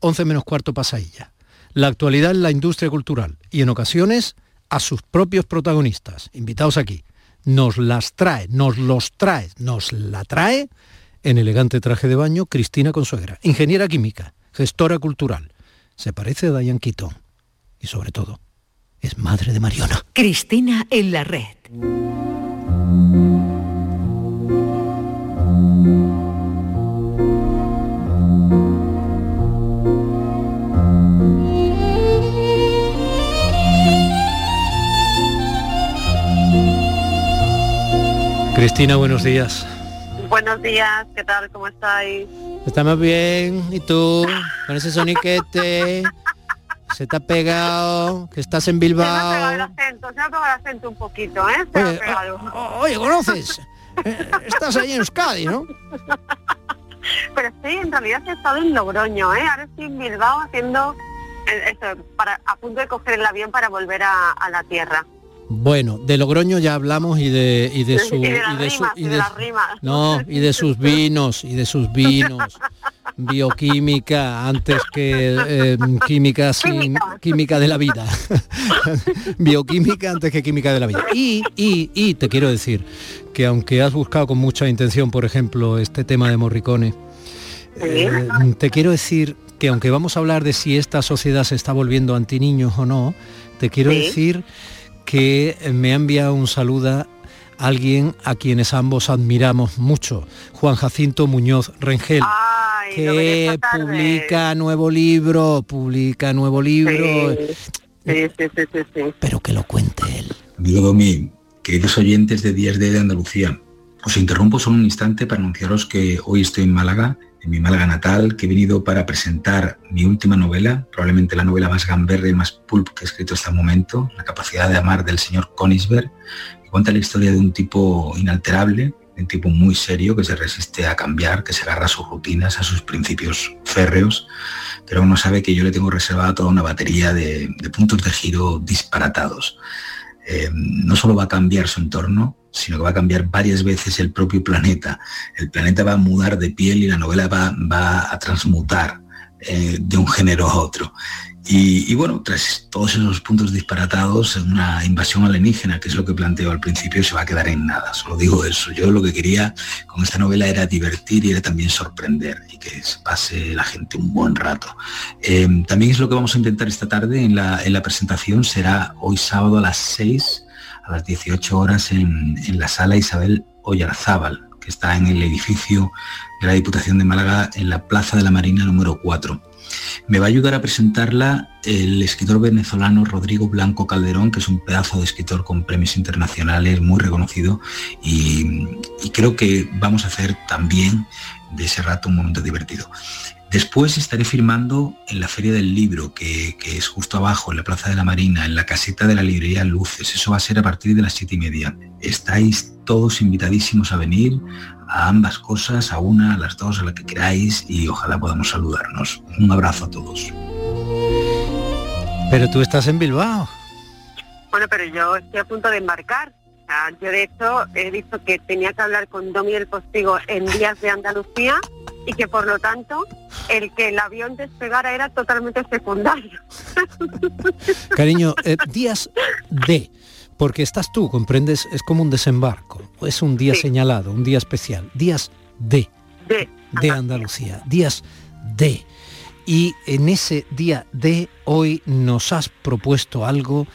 11 menos cuarto pasadilla. La actualidad en la industria cultural y en ocasiones a sus propios protagonistas, invitados aquí. Nos las trae, nos los trae, nos la trae en elegante traje de baño Cristina Consuegra, ingeniera química, gestora cultural. Se parece a Diane Keaton y sobre todo es madre de Mariona. Cristina en la red. Cristina, buenos días. Buenos días, ¿qué tal? ¿Cómo estáis? Estamos bien, ¿y tú? Con ese soniquete, se te ha pegado, que estás en Se me ha pegado el Bilbao. acento, se me ha pegado el acento un poquito, ¿eh? Se me ha Oye, pegado. Oye, ¿conoces? Eh, Estás ahí en Euskadi, ¿no? Pero estoy, en realidad he estado en Logroño, ¿eh? Ahora estoy en Bilbao haciendo eh, eso, para, a punto de coger el avión para volver a, a la tierra. Bueno, de Logroño ya hablamos y de y de su y de y de su- y de de- las rimas. no y de sus vinos y de sus vinos. Bioquímica antes que eh, química sin química. de la vida. Bioquímica antes que química de la vida. Y, y y te quiero decir que aunque has buscado con mucha intención por ejemplo este tema de Morricone eh, te quiero decir que aunque vamos a hablar de si esta sociedad se está volviendo antiniños o no, te quiero Sí. decir que me ha enviado un saludo a alguien a quienes ambos admiramos mucho, Juan Jacinto Muñoz Rengel. Ay, que publica nuevo libro, publica nuevo libro. Sí, sí, sí, sí, sí. Pero que lo cuente él. Amigo Domi, queridos oyentes de Días de, de Andalucía, os interrumpo solo un instante para anunciaros que hoy estoy en Málaga, en mi Málaga natal, que he venido para presentar mi última novela, probablemente la novela más gamberra y más pulp que he escrito hasta el momento, La capacidad de amar del señor Konisberg, que cuenta la historia de un tipo inalterable, un tipo muy serio que se resiste a cambiar, que se agarra a sus rutinas, a sus principios férreos, pero uno sabe que yo le tengo reservada toda una batería de, puntos de giro disparatados. Eh, no solo va a cambiar su entorno, sino que va a cambiar varias veces el propio planeta. El planeta va a mudar de piel y la novela va, va a transmutar eh, de un género a otro. Y, bueno, tras todos esos puntos disparatados, una invasión alienígena, que es lo que planteo al principio, se va a quedar en nada. Solo digo eso. Yo lo que quería con esta novela era divertir y era también sorprender y que se pase la gente un buen rato. Eh, también es lo que vamos a intentar esta tarde en la, en la presentación. Será hoy sábado a las 6, a las 18 horas en, la sala Isabel Oyarzábal, que está en el edificio de la Diputación de Málaga en la Plaza de la Marina número 4. Me va a ayudar a presentarla el escritor venezolano Rodrigo Blanco Calderón, que es un pedazo de escritor con premios internacionales muy reconocido y, y creo que vamos a hacer también de ese rato un momento divertido. Después estaré firmando en la Feria del Libro, que, que, es justo abajo, en la Plaza de la Marina, en la caseta de la librería Luces. Eso va a ser a partir de las siete y media. Estáis todos invitadísimos a venir a ambas cosas, a una, a las dos, a la que queráis y ojalá podamos saludarnos. Un abrazo a todos. Pero tú estás en Bilbao. Bueno, pero yo estoy a punto de embarcar. Yo de hecho he visto que tenía que hablar con Domi del Postigo en días de Andalucía y que por lo tanto el que el avión despegara era totalmente secundario. Cariño, eh, días de, porque estás tú, comprendes, es como un desembarco, es un día sí. señalado, un día especial, días de, de, de Andalucía, días de. Y en ese día de hoy nos has propuesto algo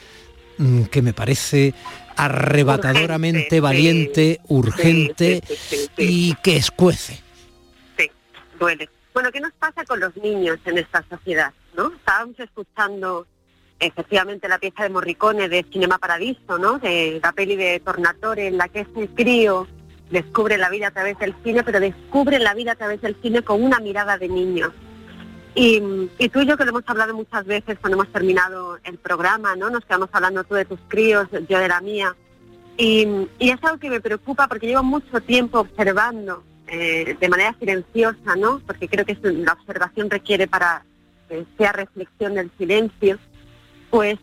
mmm, que me parece arrebatadoramente urgente, valiente, sí, urgente sí, y que escuece. Bueno, ¿qué nos pasa con los niños en esta sociedad? ¿no? Estábamos escuchando efectivamente la pieza de Morricone de Cinema Paradiso, ¿no? De la peli de Tornatore, en la que ese crío descubre la vida a través del cine, pero descubre la vida a través del cine con una mirada de niño. Y, y, tú y yo que lo hemos hablado muchas veces cuando hemos terminado el programa, ¿no? Nos quedamos hablando tú de tus críos, yo de la mía. Y, y es algo que me preocupa porque llevo mucho tiempo observando eh, de manera silenciosa, ¿no? Porque creo que la observación requiere para que sea reflexión del silencio. Pues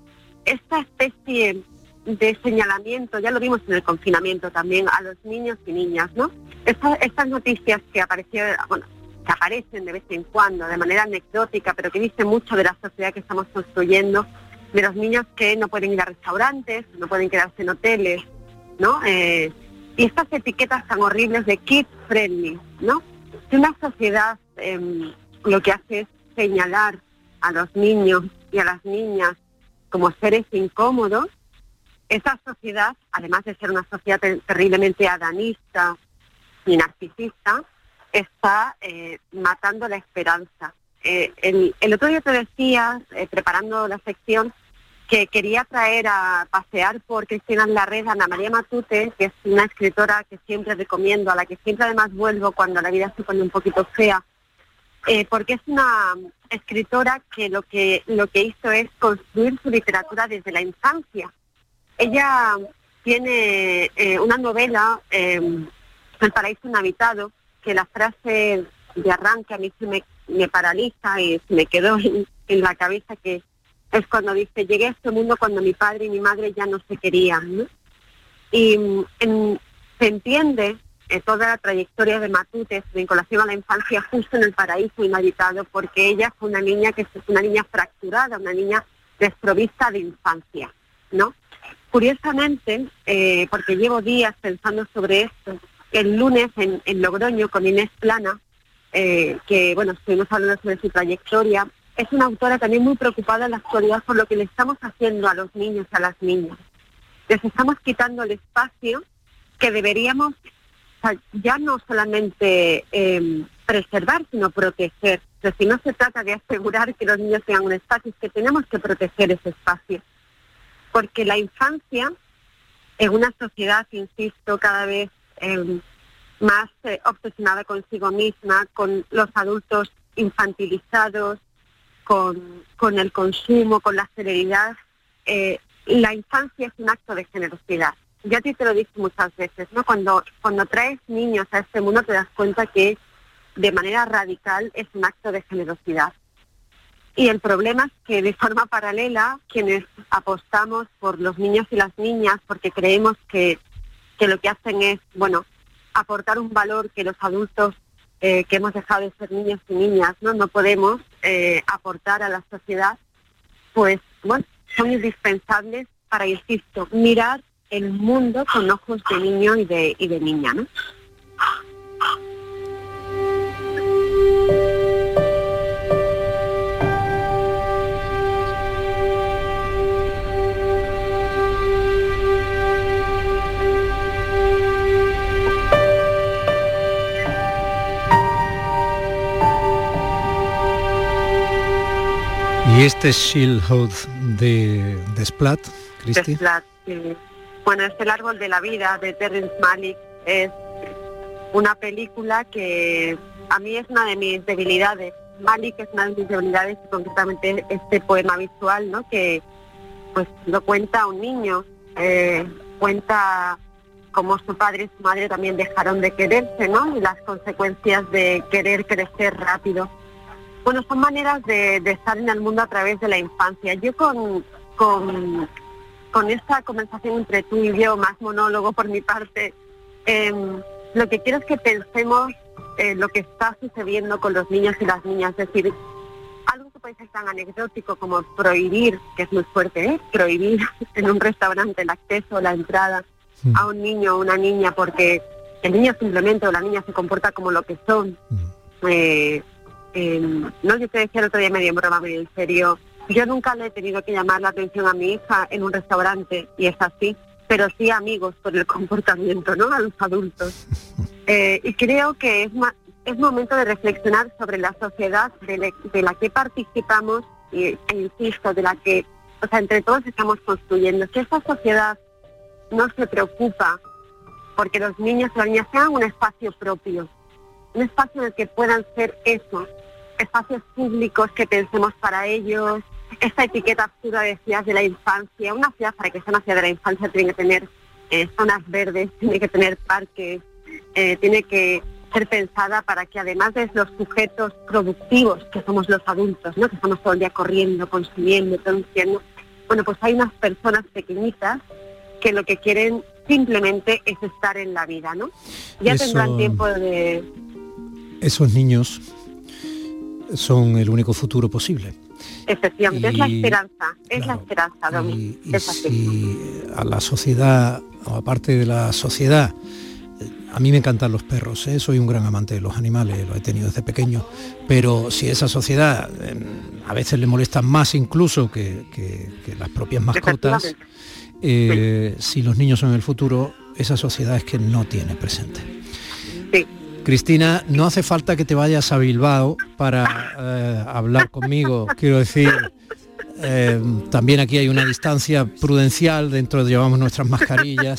esta especie de señalamiento, ya lo vimos en el confinamiento también, a los niños y niñas, ¿no? Esta, estas noticias que aparecieron, bueno, que aparecen de vez en cuando, de manera anecdótica, pero que dicen mucho de la sociedad que estamos construyendo, de los niños que no pueden ir a restaurantes, no pueden quedarse en hoteles, ¿no? Eh, y estas etiquetas tan horribles de kid friendly, ¿no? Si una sociedad eh, lo que hace es señalar a los niños y a las niñas como seres incómodos, esa sociedad, además de ser una sociedad ter terriblemente adanista y narcisista, está eh, matando la esperanza. Eh, el, el, otro día te decía, eh, preparando la sección, que quería traer a pasear por Cristina en la red Ana María Matute, que es una escritora que siempre recomiendo, a la que siempre además vuelvo cuando la vida se pone un poquito fea, eh, porque es una escritora que lo que lo que hizo es construir su literatura desde la infancia. Ella tiene eh, una novela, eh, El paraíso inhabitado, que la frase de arranque a mí se me, me paraliza y se me quedó en, la cabeza que es cuando dice, llegué a este mundo cuando mi padre y mi madre ya no se querían. ¿no? Y se entiende eh, toda la trayectoria de Matute, su vinculación a la infancia justo en el paraíso inhabitado, porque ella fue una niña que fue una niña fracturada, una niña desprovista de infancia, ¿no? Curiosamente, eh, porque llevo días pensando sobre esto, el lunes en, en Logroño con Inés Plana, eh, que bueno, estuvimos hablando sobre su trayectoria, es una autora también muy preocupada en la actualidad por lo que le estamos haciendo a los niños y a las niñas. Les estamos quitando el espacio que deberíamos, ya no solamente eh, preservar, sino proteger. Pero si no se trata de asegurar que los niños tengan un espacio, es que tenemos que proteger ese espacio. Porque la infancia, en una sociedad, insisto, cada vez eh, más eh, obsesionada consigo misma, con los adultos infantilizados, con, con el consumo, con la celeridad, eh, la infancia es un acto de generosidad. Ya a ti te lo dije muchas veces, ¿no? Cuando, cuando traes niños a este mundo te das cuenta que de manera radical es un acto de generosidad. Y el problema es que de forma paralela, quienes apostamos por los niños y las niñas, porque creemos que, que lo que hacen es, bueno, aportar un valor que los adultos eh, que hemos dejado de ser niños y niñas no, no podemos eh, aportar a la sociedad, pues bueno, son indispensables para, insisto, mirar el mundo con ojos de niño y de, y de niña, ¿no? Este Shieldhood de, de Splat, Cristi. Bueno, es El árbol de la vida de Terrence Malick. Es una película que a mí es una de mis debilidades. Malick es una de mis debilidades y concretamente este poema visual, ¿no? Que pues lo cuenta un niño, eh, cuenta cómo su padre y su madre también dejaron de quererse, ¿no? Y las consecuencias de querer crecer rápido. Bueno, son maneras de, de estar en el mundo a través de la infancia. Yo con, con, con esta conversación entre tú y yo, más monólogo por mi parte, em, lo que quiero es que pensemos eh, lo que está sucediendo con los niños y las niñas. Es decir, algo que puede ser tan anecdótico como prohibir, que es muy fuerte, ¿eh? prohibir en un restaurante el acceso, la entrada a un niño o una niña porque el niño simplemente o la niña se comporta como lo que son. Eh, eh, no, yo te decía el otro día medio en broma, medio en serio, yo nunca le he tenido que llamar la atención a mi hija en un restaurante, y es así, pero sí amigos por el comportamiento, ¿no? A los adultos. Eh, y creo que es, es momento de reflexionar sobre la sociedad de, le- de la que participamos y, e insisto, de la que, o sea, entre todos estamos construyendo. Que esta sociedad no se preocupa porque los niños y las niñas tengan un espacio propio, un espacio en el que puedan ser eso, espacios públicos que pensemos para ellos, esta etiqueta absurda de ciudad de la infancia, una ciudad para que sea una ciudad de la infancia tiene que tener eh, zonas verdes, tiene que tener parques, eh, tiene que ser pensada para que además de los sujetos productivos que somos los adultos, ¿no? que estamos todo el día corriendo, consumiendo, produciendo, bueno, pues hay unas personas pequeñitas que lo que quieren simplemente es estar en la vida, ¿no? Ya Eso- tendrán tiempo de, Esos niños son el único futuro posible. Efectivamente, es la Y- esperanza, es la esperanza, Domi. es así. Si a la sociedad, o aparte de la sociedad, a mí me encantan los perros, ¿eh? soy un gran amante de los animales, lo he tenido desde pequeño, pero si esa sociedad eh, a veces le molestan más incluso que, que- que las propias mascotas, eh, si los niños son el futuro, esa sociedad es que no tiene presente. Cristina, no hace falta que te vayas a Bilbao para eh, hablar conmigo. Quiero decir, eh, también aquí hay una distancia prudencial, dentro llevamos nuestras mascarillas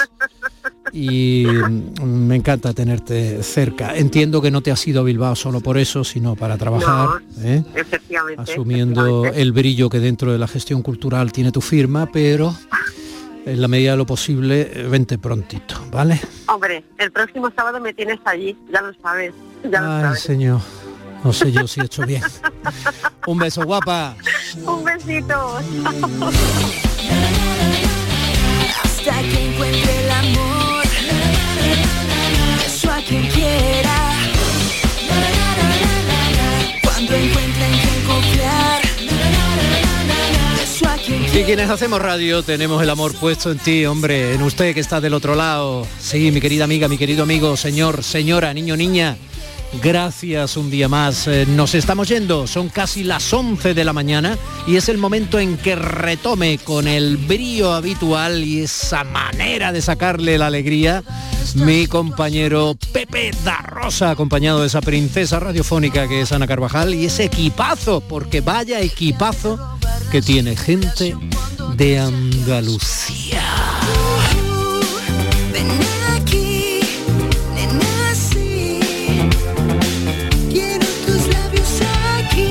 y mm, me encanta tenerte cerca. Entiendo que no te has ido a Bilbao solo por eso, sino para trabajar, ¿eh? Efectivamente. asumiendo el brillo que dentro de la gestión cultural tiene tu firma, pero en la medida de lo posible, eh, vente prontito, ¿vale? Hombre, el próximo sábado me tienes allí, ya lo sabes, ya lo Ay, sabes. señor, no sé yo si he hecho bien. Un beso, guapa. Un besito. Hasta que encuentre el amor, eso a quien quiera. Y quienes hacemos radio tenemos el amor puesto en ti, hombre, en usted que está del otro lado. Sí, mi querida amiga, mi querido amigo, señor, señora, niño, niña, Gracias un día más. Eh, nos estamos yendo, son casi las 11 de la mañana y es el momento en que retome con el brío habitual y esa manera de sacarle la alegría mi compañero Pepe da Rosa, acompañado de esa princesa radiofónica que es Ana Carvajal y ese equipazo, porque vaya equipazo que tiene gente de Andalucía.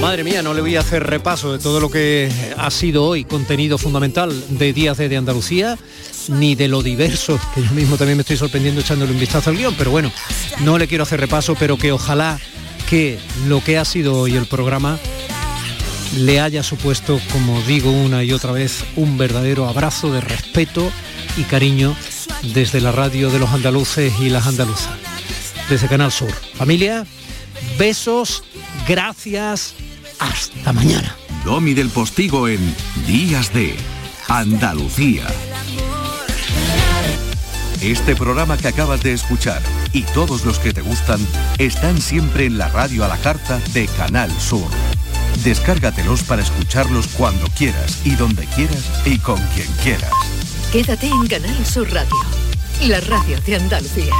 Madre mía, no le voy a hacer repaso de todo lo que ha sido hoy contenido fundamental de Días de Andalucía, ni de lo diverso, que yo mismo también me estoy sorprendiendo echándole un vistazo al guion, pero bueno, no le quiero hacer repaso, pero que ojalá que lo que ha sido hoy el programa le haya supuesto, como digo una y otra vez, un verdadero abrazo de respeto y cariño desde la radio de los andaluces y las andaluzas, desde Canal Sur. Familia, besos, gracias hasta mañana. Domi del Postigo en Días de Andalucía. Este programa que acabas de escuchar y todos los que te gustan están siempre en la radio a la carta de Canal Sur. Descárgatelos para escucharlos cuando quieras y donde quieras y con quien quieras. Quédate en Canal Sur Radio, la radio de Andalucía.